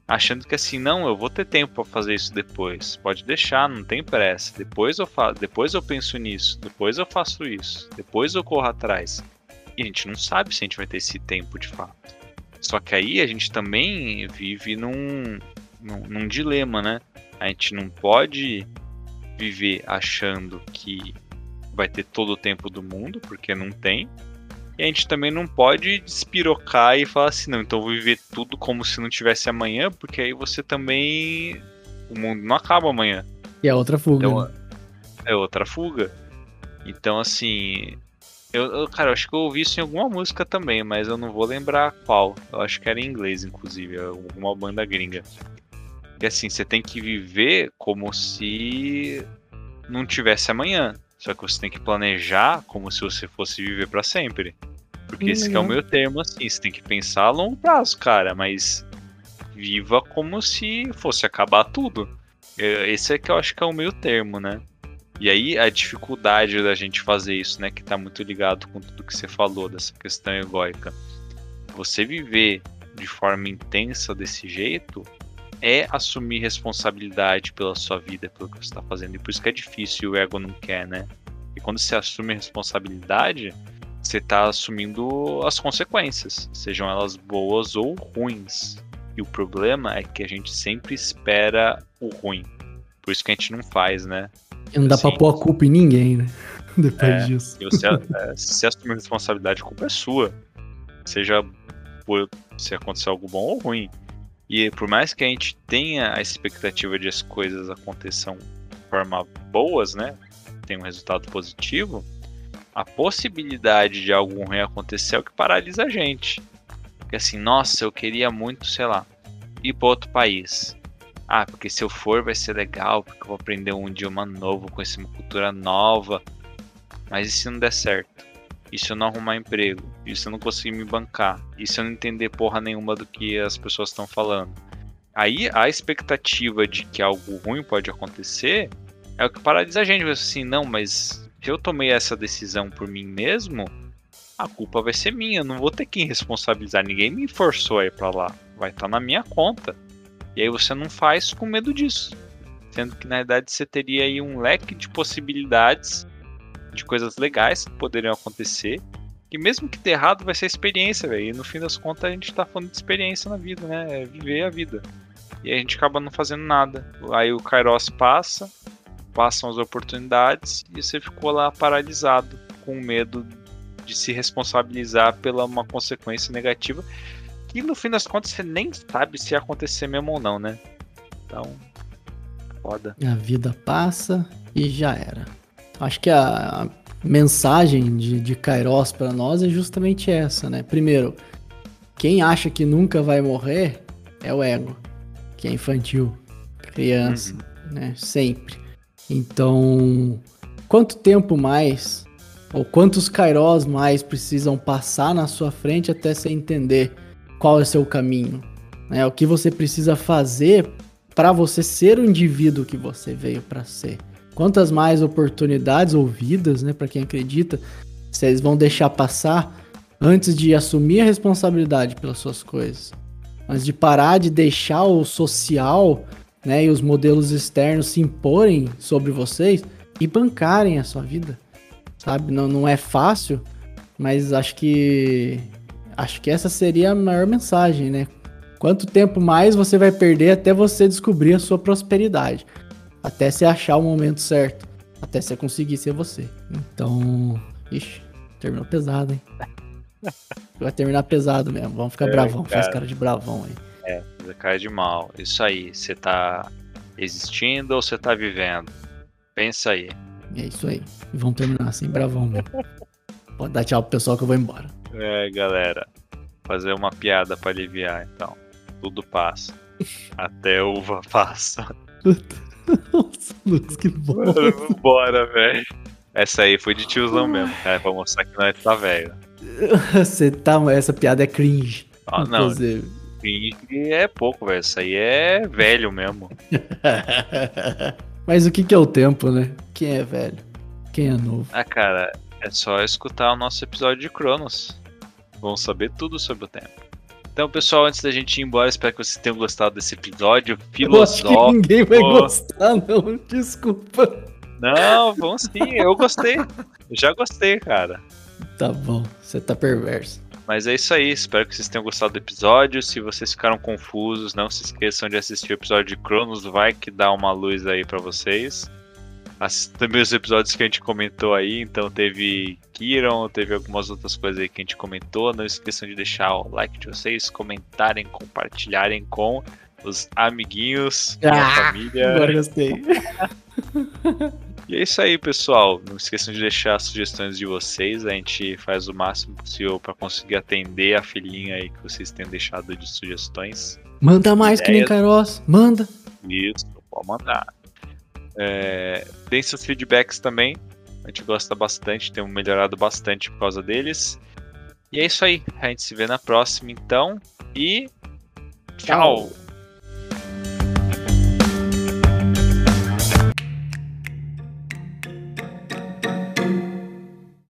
Achando que assim, não, eu vou ter tempo para fazer isso depois. Pode deixar, não tem pressa. Depois eu faço, depois eu penso nisso, depois eu faço isso, depois eu corro atrás. E a gente não sabe se a gente vai ter esse tempo de fato. Só que aí a gente também vive num, num, num dilema, né? A gente não pode viver achando que vai ter todo o tempo do mundo, porque não tem. E a gente também não pode despirocar e falar assim, não, então vou viver tudo como se não tivesse amanhã, porque aí você também. O mundo não acaba amanhã. E é outra fuga. Então, né? é outra fuga. Então, assim. Eu, eu, cara, eu acho que eu ouvi isso em alguma música também, mas eu não vou lembrar qual. Eu acho que era em inglês, inclusive, alguma banda gringa. E assim, você tem que viver como se não tivesse amanhã. Só que você tem que planejar como se você fosse viver para sempre. Porque esse é o Uhum. meu termo, assim, você tem que pensar a longo prazo, cara, mas viva como se fosse acabar tudo. É, Esse é que eu acho que é o meio termo, né? E aí a dificuldade da gente fazer isso, né, que tá muito ligado com tudo que você falou dessa questão egóica. Você viver de forma intensa desse jeito é assumir responsabilidade pela sua vida, pelo que você tá fazendo. E por isso que é difícil o ego não quer, né? E quando você assume responsabilidade, você tá assumindo as consequências, sejam elas boas ou ruins. E o problema é que a gente sempre espera o ruim. Por isso que a gente não faz, né? Não dá pra Sim. pôr a culpa em ninguém, né? (laughs) Depois É. disso. Você, é, se assumir a responsabilidade, a culpa é sua. Seja por se acontecer algo bom ou ruim. E por mais que a gente tenha a expectativa de as coisas aconteçam de forma boas, né? Tem um resultado positivo, a possibilidade de algo ruim acontecer é o que paralisa a gente. Porque assim, nossa, eu queria muito, sei lá, ir para outro país. Ah, porque se eu for vai ser legal, porque eu vou aprender um idioma novo, conhecer uma cultura nova. Mas e se não der certo? E se eu não arrumar emprego? E se eu não conseguir me bancar? E se eu não entender porra nenhuma do que as pessoas estão falando? Aí a expectativa de que algo ruim pode acontecer é o que paralisa a gente. Assim, não, mas se eu tomei essa decisão por mim mesmo, a culpa vai ser minha. Eu não vou ter que responsabilizar. Ninguém me forçou a ir pra lá. Vai estar na minha conta. E aí você não faz com medo disso. Sendo que na verdade você teria aí um leque de possibilidades de coisas legais que poderiam acontecer. E mesmo que ter errado, vai ser experiência, velho. E no fim das contas a gente tá falando de experiência na vida, né? É viver a vida. E a gente acaba não fazendo nada. Aí o Kairos passa, passam as oportunidades e você ficou lá paralisado, com medo de se responsabilizar pela uma consequência negativa. Que no fim das contas você nem sabe se ia acontecer mesmo ou não, né? Então, foda. A vida passa e já era. Acho que a, mensagem de, de Kairos para nós é justamente essa, né? Primeiro, quem acha que nunca vai morrer é o ego, que é infantil, criança, né? Sempre. Então, quanto tempo mais, ou quantos Kairos mais precisam passar na sua frente até você entender qual é o seu caminho? Né? O que você precisa fazer para você ser o indivíduo que você veio para ser. Quantas mais oportunidades ou vidas, né, para quem acredita, vocês vão deixar passar antes de assumir a responsabilidade pelas suas coisas. Antes de parar de deixar o social, né, e os modelos externos se imporem sobre vocês e bancarem a sua vida. Sabe? Não, não é fácil, mas acho que acho que essa seria a maior mensagem, né? Quanto tempo mais você vai perder até você descobrir a sua prosperidade? Até você achar o momento certo. Até você conseguir ser você. Então. Ixi, terminou pesado, hein? (laughs) Vai terminar pesado mesmo. Vamos ficar É, bravão. Faz cara. cara de bravão aí. Você cai de mal. Isso aí. Você tá existindo ou você tá vivendo? Pensa aí. É isso aí. Vamos terminar assim, bravão mesmo. (laughs) Pode dar tchau pro pessoal que eu vou embora. É, galera. Fazer uma piada pra aliviar, então. Tudo passa. Até uva (laughs) passa. (laughs) Nossa, Lucas, que bom. Bora, velho. Essa aí foi de tiozão mesmo, cara, pra mostrar que nós tá velho. (laughs) Você tá. Essa piada é cringe. Ah, não, inclusive. cringe é pouco, velho. Isso aí é velho mesmo. Mas o que, que é o tempo, né? Quem é velho? Quem é novo? Ah, cara, é só escutar o nosso episódio de Cronos. Vão saber tudo sobre o tempo. Então, pessoal, antes da gente ir embora, espero que vocês tenham gostado desse episódio Eu acho que filosófico. ninguém vai gostar, não. Desculpa. Não, vamos sim, eu gostei. Eu já gostei, cara. Tá bom, você tá perverso. Mas é isso aí, espero que vocês tenham gostado do episódio. Se vocês ficaram confusos, não se esqueçam de assistir o episódio de Cronos, vai que dá uma luz aí para vocês. Assista também os episódios que a gente comentou aí, então teve Kiron, teve algumas outras coisas aí que a gente comentou. Não esqueçam de deixar o like de vocês, comentarem, compartilharem com os amiguinhos, ah, a família. Agora gostei. (laughs) E é isso aí, pessoal. Não esqueçam de deixar as sugestões de vocês. A gente faz o máximo possível para conseguir atender a filhinha aí que vocês têm deixado de sugestões. Manda mais Ideias. que nem Caros. Manda. Isso, pode mandar. É, deem seus feedbacks também. A gente gosta bastante, temos melhorado bastante por causa deles. E é isso aí. A gente se vê na próxima, então. E. Tchau. Tchau.